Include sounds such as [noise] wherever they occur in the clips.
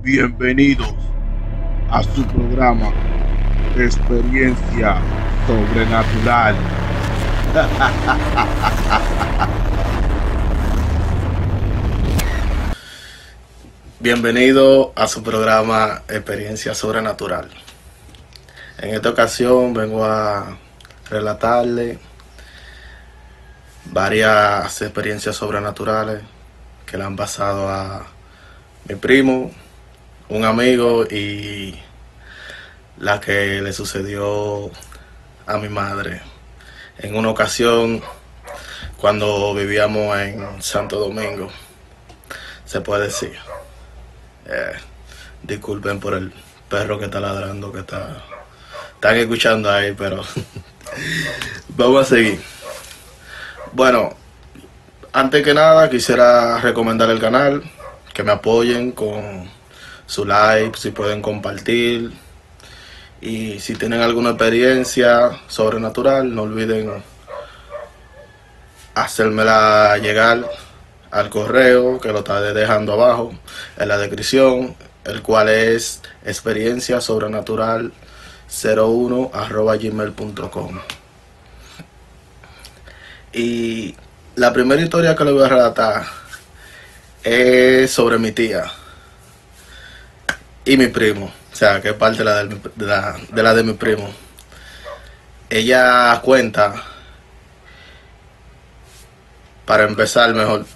Bienvenidos a su programa Experiencia Sobrenatural. Bienvenido a su programa Experiencia Sobrenatural. En esta ocasión vengo a relatarle varias experiencias sobrenaturales que le han pasado a mi primo, un amigo y la que le sucedió a mi madre. En una ocasión, cuando vivíamos en Santo Domingo, se puede decir. Eh, disculpen por el perro que está ladrando, que está... Están escuchando ahí, pero [laughs] vamos a seguir. Bueno, antes que nada quisiera recomendar el canal, que me apoyen con su like, si pueden compartir. Y si tienen alguna experiencia sobrenatural, no olviden hacérmela llegar al correo que lo estaré dejando abajo en la descripción, el cual es experiencia sobrenatural 01 arroba gmail.com. Y la primera historia que le voy a relatar es sobre mi tía y mi primo. O sea, que parte de la de, la, de, mi primo. Ella cuenta, para empezar mejor,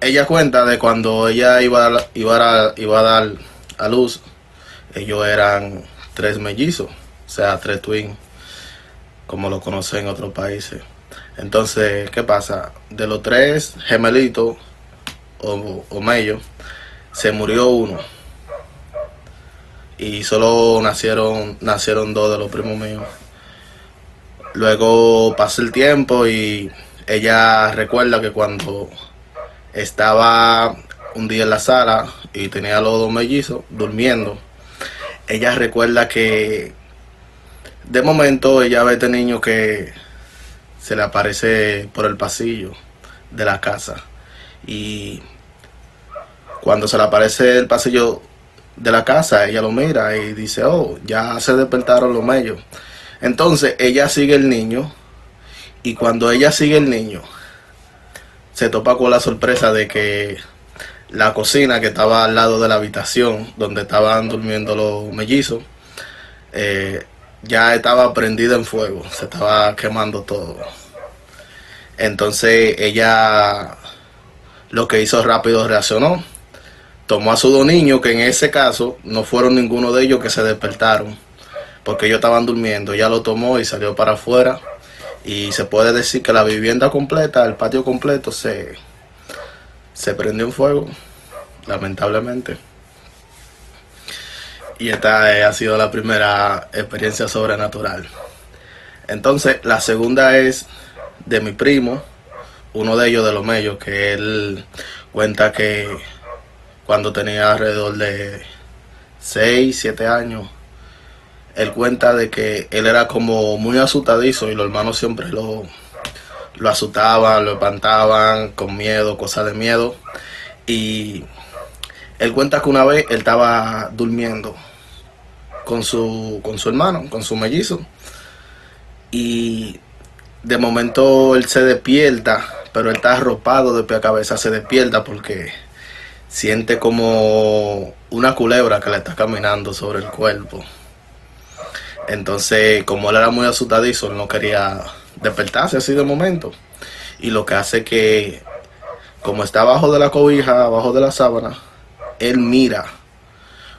ella cuenta de cuando ella iba a, iba a, iba a dar a luz, ellos eran tres mellizos, o sea, tres twins, como lo conocen en otros países. Entonces, ¿qué pasa? De los tres gemelitos o, o mellos, se murió uno. Y solo nacieron, nacieron dos de los primos míos. Luego pasó el tiempo y ella recuerda que cuando estaba un día en la sala y tenía los dos mellizos durmiendo, ella recuerda que de momento ella ve a este niño que se le aparece por el pasillo de la casa. Y cuando se le aparece el pasillo de la casa, ella lo mira y dice, oh, ya se despertaron los mellos. Entonces ella sigue el niño y cuando ella sigue el niño, se topa con la sorpresa de que la cocina que estaba al lado de la habitación donde estaban durmiendo los mellizos, eh, ya estaba prendida en fuego, se estaba quemando todo. Entonces ella lo que hizo rápido reaccionó, tomó a sus dos niños, que en ese caso no fueron ninguno de ellos que se despertaron, porque ellos estaban durmiendo, ya lo tomó y salió para afuera. Y se puede decir que la vivienda completa, el patio completo, se, se prendió en fuego, lamentablemente. Y esta eh, ha sido la primera experiencia sobrenatural. Entonces, la segunda es de mi primo, uno de ellos de los medios, que él cuenta que cuando tenía alrededor de 6, 7 años, él cuenta de que él era como muy asustadizo y los hermanos siempre lo, lo asustaban, lo espantaban con miedo, cosas de miedo. Y él cuenta que una vez él estaba durmiendo con su, con su hermano, con su mellizo. Y de momento él se despierta, pero él está arropado de pie a cabeza, se despierta porque siente como una culebra que le está caminando sobre el cuerpo. Entonces, como él era muy asustadizo, él no quería despertarse así de momento. Y lo que hace que, como está abajo de la cobija, abajo de la sábana, él mira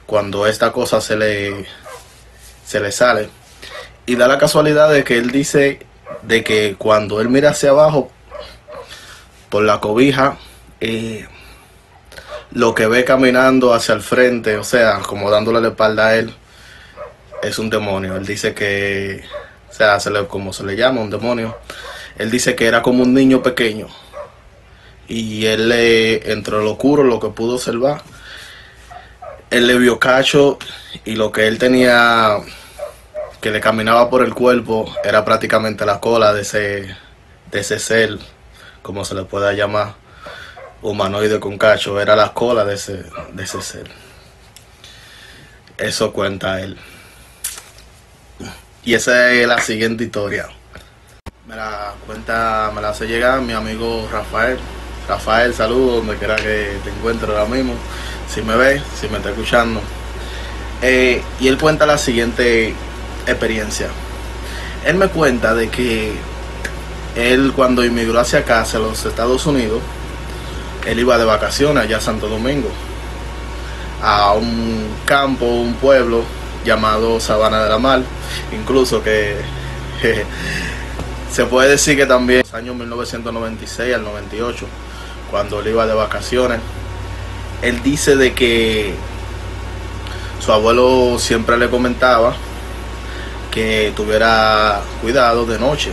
cuando esta cosa se le, se le sale. Y da la casualidad de que él dice de que cuando él mira hacia abajo por la cobija, eh, lo que ve caminando hacia el frente, o sea, como dándole la espalda a él, es un demonio. Él dice que, o sea, se le, como se le llama, un demonio. Él dice que era como un niño pequeño. Y él, le, entre lo oscuro, lo que pudo observar, él le vio cacho y lo que él tenía que le caminaba por el cuerpo era prácticamente la cola de ese, de ese ser, como se le pueda llamar, humanoide con cacho, era la cola de ese, de ese ser. Eso cuenta él. Y esa es la siguiente historia. Me la cuenta, me la hace llegar mi amigo Rafael. Rafael, saludo donde quiera que te encuentres ahora mismo. Si me ves, si me está escuchando. Eh, y él cuenta la siguiente experiencia. Él me cuenta de que él cuando inmigró hacia acá, hacia los Estados Unidos, él iba de vacaciones allá a Santo Domingo, a un campo, un pueblo llamado Sabana de la Mar, incluso que [laughs] se puede decir que también en los años 1996 al 98, cuando él iba de vacaciones, él dice de que su abuelo siempre le comentaba que tuviera cuidado de noche,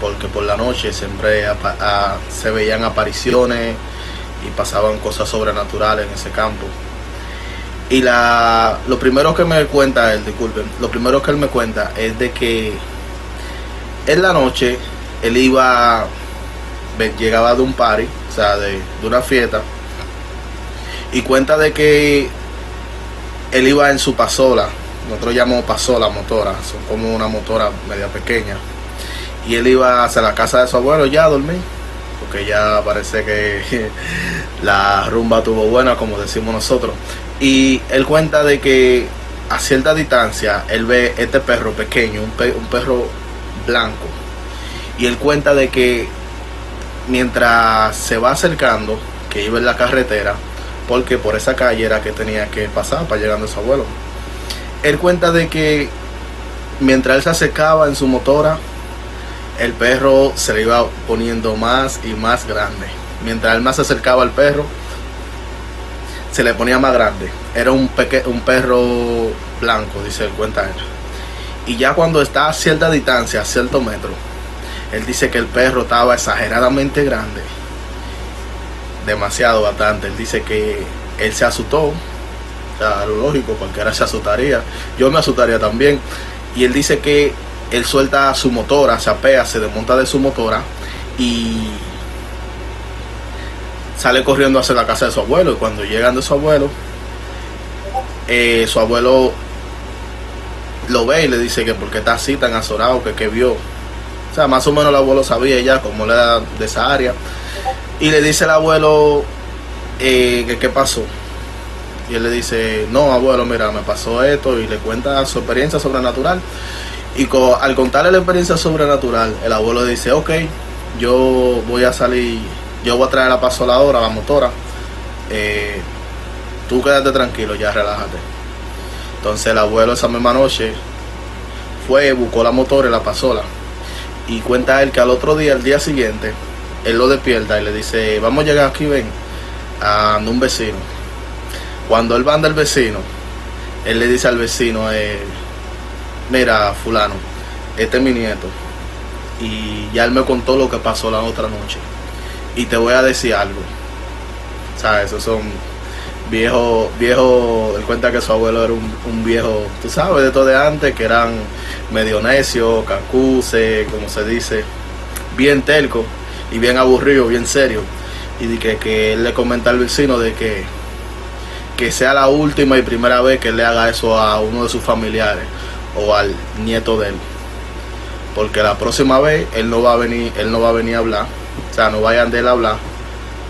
porque por la noche siempre se veían apariciones y pasaban cosas sobrenaturales en ese campo. Y la, lo primero que me cuenta él, disculpen, lo primero que él me cuenta es de que en la noche él iba, llegaba de un party, o sea, de, de una fiesta, y cuenta de que él iba en su pasola, nosotros llamamos pasola motora, son como una motora media pequeña, y él iba hacia la casa de su abuelo ya a dormir, porque ya parece que [laughs] la rumba tuvo buena, como decimos nosotros. Y él cuenta de que a cierta distancia él ve este perro pequeño, un, un perro blanco. Y él cuenta de que mientras se va acercando, que iba en la carretera, porque por esa calle era que tenía que pasar para llegar a su abuelo. Él cuenta de que mientras él se acercaba en su motora, el perro se le iba poniendo más y más grande. Mientras él más se acercaba al perro, se le ponía más grande. Era un, un perro blanco, dice el cuenta él. Y ya cuando está a cierta distancia, a cierto metro, él dice que el perro estaba exageradamente grande. Demasiado, bastante. Él dice que él se asustó. O lo lógico, cualquiera se asustaría. Yo me asustaría también. Y él dice que él suelta su motora, se apea, se desmonta de su motora y sale corriendo hacia la casa de su abuelo. Y cuando llegan de su abuelo, eh, su abuelo lo ve y le dice que porque está así tan azorado, que, que vio. O sea, más o menos el abuelo sabía ya como le era de esa área. Y le dice el abuelo eh, que qué pasó. Y él le dice, no, abuelo, mira, me pasó esto. Y le cuenta su experiencia sobrenatural. Y al contarle la experiencia sobrenatural, el abuelo dice, ok, yo voy a salir yo voy a traer la pasoladora, la motora. Eh, tú quédate tranquilo, ya relájate. Entonces el abuelo esa misma noche fue, buscó la motora y la pasola. Y cuenta él que al otro día, el día siguiente, él lo despierta y le dice, vamos a llegar aquí, ven, a un vecino. Cuando él va del vecino, él le dice al vecino, eh, mira, fulano, este es mi nieto. Y ya él me contó lo que pasó la otra noche. Y te voy a decir algo. ¿Sabes? Esos son viejos, viejo, él cuenta que su abuelo era un, viejo, tú sabes, de todo de antes, que eran medio necios, cacuse, como se dice, bien telco y bien aburrido, bien serio. Y que, que él le comenta al vecino de que, que sea la última y primera vez que él le haga eso a uno de sus familiares o al nieto de él. Porque la próxima vez él no va a venir, él no va a venir a hablar o sea, no vayan de él a hablar,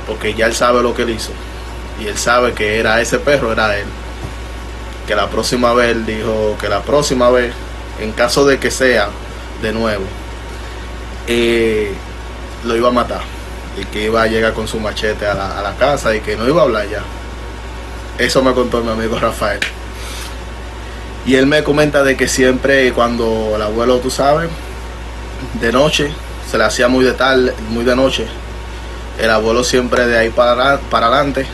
porque ya él sabe lo que él hizo. Y él sabe que era ese perro, era él. Que la próxima vez, él dijo que la próxima vez, en caso de que sea de nuevo, eh, lo iba a matar. Y que iba a llegar con su machete a la, a la casa y que no iba a hablar ya. Eso me contó mi amigo Rafael. Y él me comenta de que siempre cuando el abuelo, tú sabes, de noche, se le hacía muy de tarde, muy de noche. El abuelo siempre de ahí para, para adelante,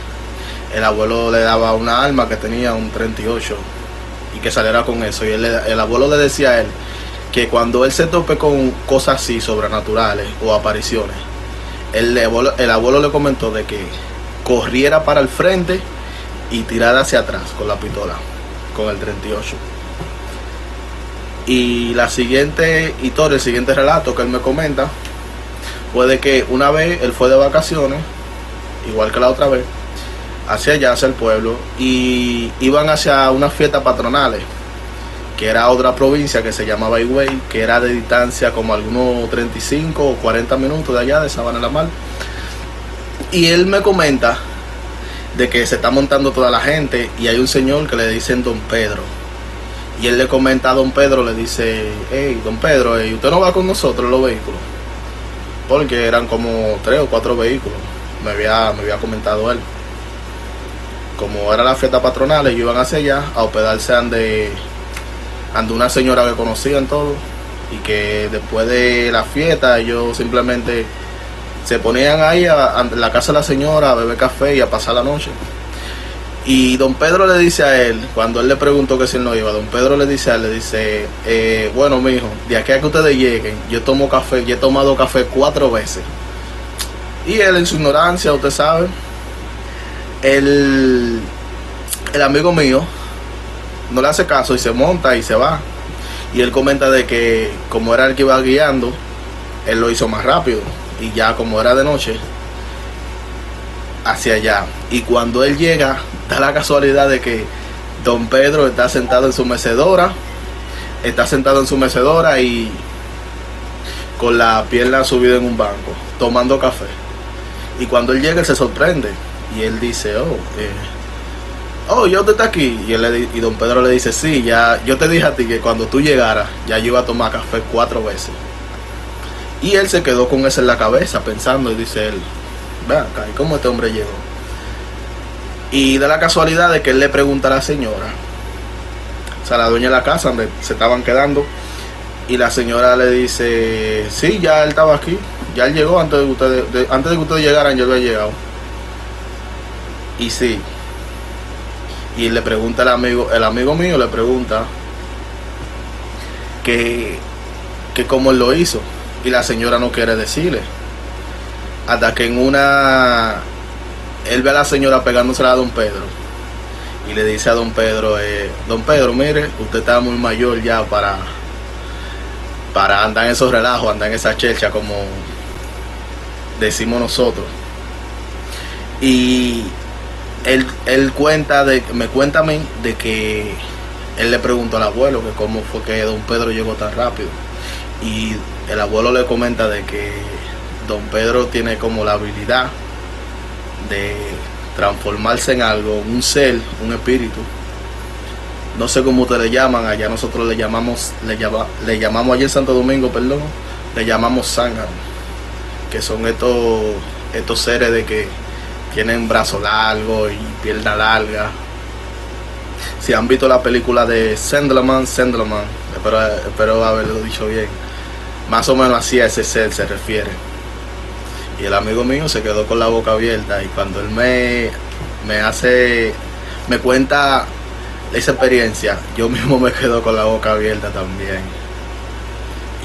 el abuelo le daba una arma que tenía un 38 y que saliera con eso. Y el abuelo le decía a él que cuando él se tope con cosas así sobrenaturales o apariciones, el abuelo, el abuelo le comentó de que corriera para el frente y tirara hacia atrás con la pistola, con el 38. Y la siguiente historia, el siguiente relato que él me comenta, fue de que una vez él fue de vacaciones, igual que la otra vez, hacia allá, hacia el pueblo, y iban hacia unas fiestas patronales, que era otra provincia que se llamaba Higüey, que era de distancia como algunos 35 o 40 minutos de allá, de Sabana la Mar. Y él me comenta de que se está montando toda la gente y hay un señor que le dicen Don Pedro. Y él le comenta a Don Pedro, le dice, hey, Don Pedro, ¿usted no va con nosotros los vehículos? Porque eran como tres o cuatro vehículos, me había, me había comentado él. Como era la fiesta patronal, ellos iban hacia allá a hospedarse ante, ante una señora que conocían todo y que después de la fiesta ellos simplemente se ponían ahí a, la casa de la señora a beber café y a pasar la noche. Y don Pedro le dice a él, cuando él le preguntó que si él no iba, don Pedro le dice a él, le dice, eh, bueno, mijo, de aquí a que ustedes lleguen, yo tomo café, yo he tomado café cuatro veces. Y él en su ignorancia, usted sabe, el, el amigo mío no le hace caso y se monta y se va. Y él comenta de que como era el que iba guiando, él lo hizo más rápido. Y ya como era de noche, hacia allá. Y cuando él llega, da la casualidad de que don Pedro está sentado en su mecedora, está sentado en su mecedora y con la pierna subida en un banco, tomando café. Y cuando él llega, él se sorprende y él dice, oh, eh, oh, yo te está aquí. Y, él y don Pedro le dice, sí, ya, yo te dije a ti que cuando tú llegaras, ya yo iba a tomar café cuatro veces. Y él se quedó con eso en la cabeza, pensando, y dice él, ve acá, ¿y cómo este hombre llegó? Y da la casualidad de que él le pregunta a la señora, o sea, la dueña de la casa donde se estaban quedando, y la señora le dice, sí, ya él estaba aquí, ya él llegó antes de que ustedes, antes de que ustedes llegaran, yo había llegado. Y sí. Y le pregunta el amigo, el amigo mío le pregunta que, que cómo él lo hizo. Y la señora no quiere decirle. Hasta que en una él ve a la señora pegándosela a don Pedro y le dice a don Pedro, eh, don Pedro, mire, usted está muy mayor ya para, para andar en esos relajos, andar en esa checha como decimos nosotros. Y él, él cuenta de, me cuenta a mí de que él le preguntó al abuelo que cómo fue que don Pedro llegó tan rápido. Y el abuelo le comenta de que don Pedro tiene como la habilidad de transformarse en algo, un ser, un espíritu. No sé cómo ustedes le llaman, allá nosotros le llamamos, le, le llamamos allá en Santo Domingo, perdón, le llamamos sangha, que son estos, estos seres de que tienen brazo largo y pierna larga. Si han visto la película de Sandlerman, Sandlerman, espero, espero haberlo dicho bien, más o menos así a ese ser se refiere. Y el amigo mío se quedó con la boca abierta y cuando él me, me hace, me cuenta esa experiencia, yo mismo me quedo con la boca abierta también.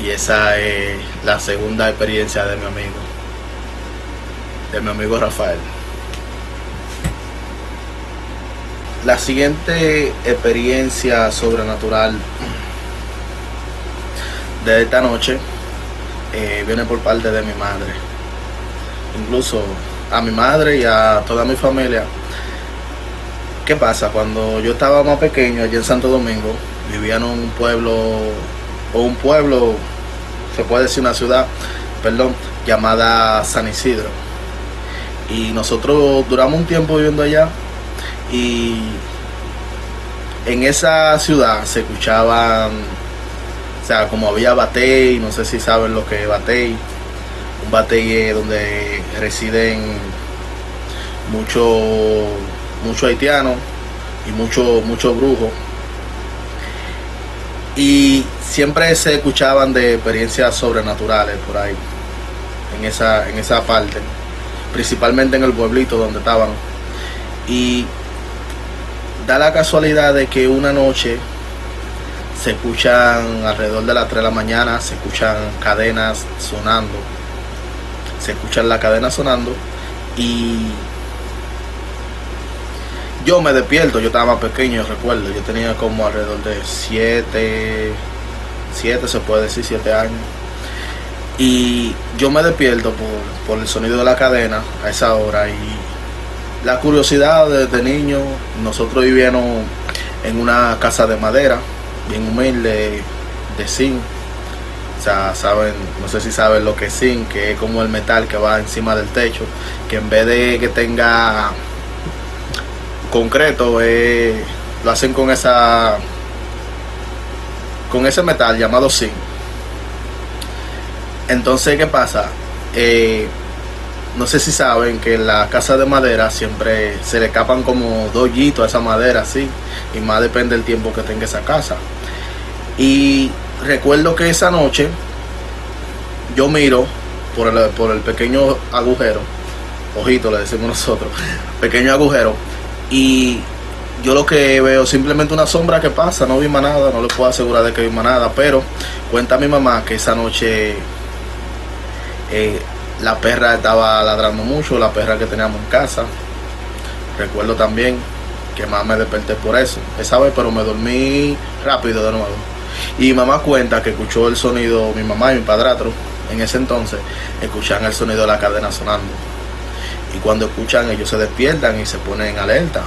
Y esa es la segunda experiencia de mi amigo, de mi amigo Rafael. La siguiente experiencia sobrenatural de esta noche eh, viene por parte de mi madre. Incluso a mi madre y a toda mi familia. ¿Qué pasa? Cuando yo estaba más pequeño, allí en Santo Domingo, vivía en un pueblo, o un pueblo, se puede decir una ciudad, perdón, llamada San Isidro. Y nosotros duramos un tiempo viviendo allá y en esa ciudad se escuchaban, o sea, como había batey, no sé si saben lo que es batey, un batey donde residen muchos mucho haitianos y muchos mucho brujos. Y siempre se escuchaban de experiencias sobrenaturales por ahí, en esa, en esa parte, principalmente en el pueblito donde estaban. Y da la casualidad de que una noche se escuchan alrededor de las 3 de la mañana, se escuchan cadenas sonando, se escuchan la cadena sonando y yo me despierto, yo estaba más pequeño, recuerdo, yo tenía como alrededor de 7, 7 se puede decir, 7 años. Y yo me despierto por, por el sonido de la cadena a esa hora y la curiosidad desde niño, nosotros vivíamos en una casa de madera, bien humilde, de zinc. O sea, saben, no sé si saben lo que es zinc, que es como el metal que va encima del techo, que en vez de que tenga concreto, eh, lo hacen con esa con ese metal llamado zinc. Entonces, ¿qué pasa? Eh, no sé si saben que en la casa de madera siempre se le capan como dos a esa madera así, y más depende del tiempo que tenga esa casa. Y recuerdo que esa noche yo miro por el, por el pequeño agujero, ojito le decimos nosotros, [laughs] pequeño agujero, y yo lo que veo simplemente una sombra que pasa, no vi más nada, no le puedo asegurar de que vi más nada, pero cuenta mi mamá que esa noche eh, la perra estaba ladrando mucho, la perra que teníamos en casa. Recuerdo también que más me desperté por eso, esa vez, pero me dormí rápido de nuevo. Y mamá cuenta que escuchó el sonido, mi mamá y mi padrastro, en ese entonces, escuchan el sonido de la cadena sonando. Y cuando escuchan, ellos se despiertan y se ponen alerta.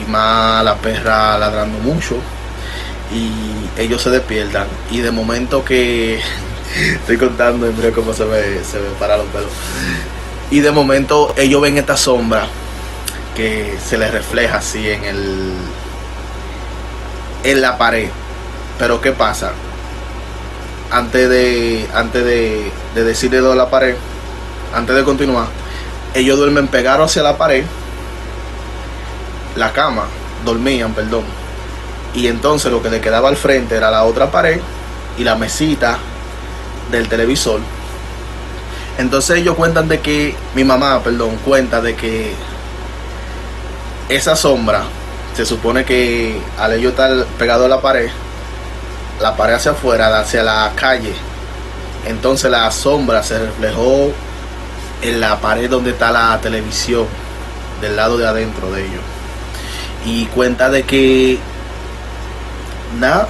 Y más la perra ladrando mucho. Y ellos se despiertan. Y de momento que Estoy contando en breve cómo se me, se me para los pelos. Y de momento ellos ven esta sombra que se les refleja así en el en la pared. Pero ¿qué pasa? Antes de antes de, de decirle de la pared, antes de continuar, ellos duermen pegados hacia la pared, la cama, dormían, perdón. Y entonces lo que le quedaba al frente era la otra pared y la mesita del televisor. Entonces ellos cuentan de que, mi mamá, perdón, cuenta de que esa sombra, se supone que al ellos estar pegado a la pared, la pared hacia afuera, hacia la calle, entonces la sombra se reflejó en la pared donde está la televisión, del lado de adentro de ellos. Y cuenta de que, nada,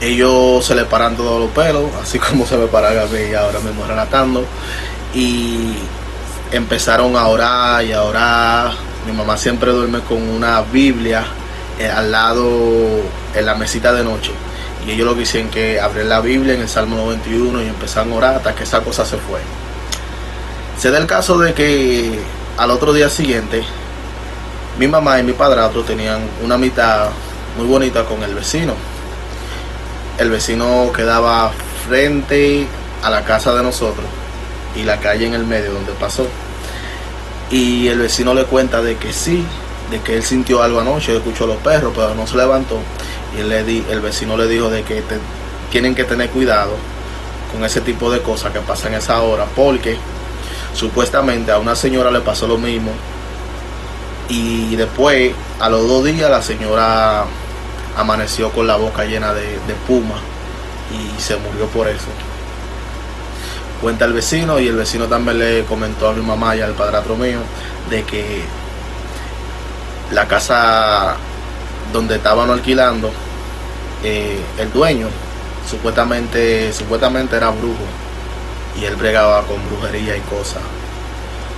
ellos se le paran todos los pelos, así [laughs] como se me paran a mí ahora mismo relatando. Y empezaron a orar y a orar. Mi mamá siempre duerme con una Biblia eh, al lado en la mesita de noche. Y ellos lo que hicieron que abrir la Biblia en el Salmo 91 y empezaron a orar hasta que esa cosa se fue. Se da el caso de que al otro día siguiente, mi mamá y mi padrastro tenían una mitad muy bonita con el vecino el vecino quedaba frente a la casa de nosotros y la calle en el medio donde pasó. Y el vecino le cuenta de que sí, de que él sintió algo anoche, escuchó los perros, pero no se levantó. Y le di, el vecino le dijo de que tienen que tener cuidado con ese tipo de cosas que pasan a esa hora, porque supuestamente a una señora le pasó lo mismo. Y después, a los dos días, la señora amaneció con la boca llena de, puma y se murió por eso. Cuenta el vecino y el vecino también le comentó a mi mamá y al padrastro mío de que la casa donde estaban alquilando, eh, el dueño supuestamente, supuestamente era brujo y él bregaba con brujería y cosas,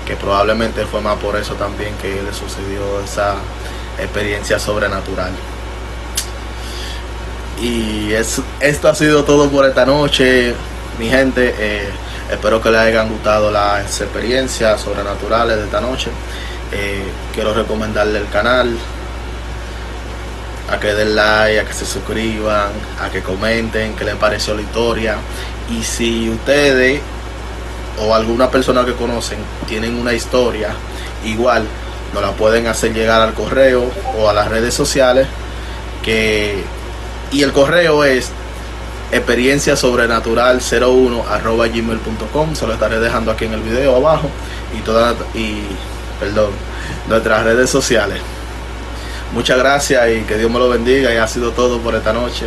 que probablemente fue más por eso también que le sucedió esa experiencia sobrenatural. Y es, esto ha sido todo por esta noche, mi gente. Eh, espero que les hayan gustado las experiencias sobrenaturales de esta noche. Eh, quiero recomendarle el canal, a que den like, a que se suscriban, a que comenten qué les pareció la historia. Y si ustedes o alguna persona que conocen tienen una historia, igual nos la pueden hacer llegar al correo o a las redes sociales que y el correo es experiencia sobrenatural 01 arroba gmail.com se lo estaré dejando aquí en el video abajo. Y todas y perdón nuestras redes sociales. Muchas gracias y que Dios me lo bendiga. Y ha sido todo por esta noche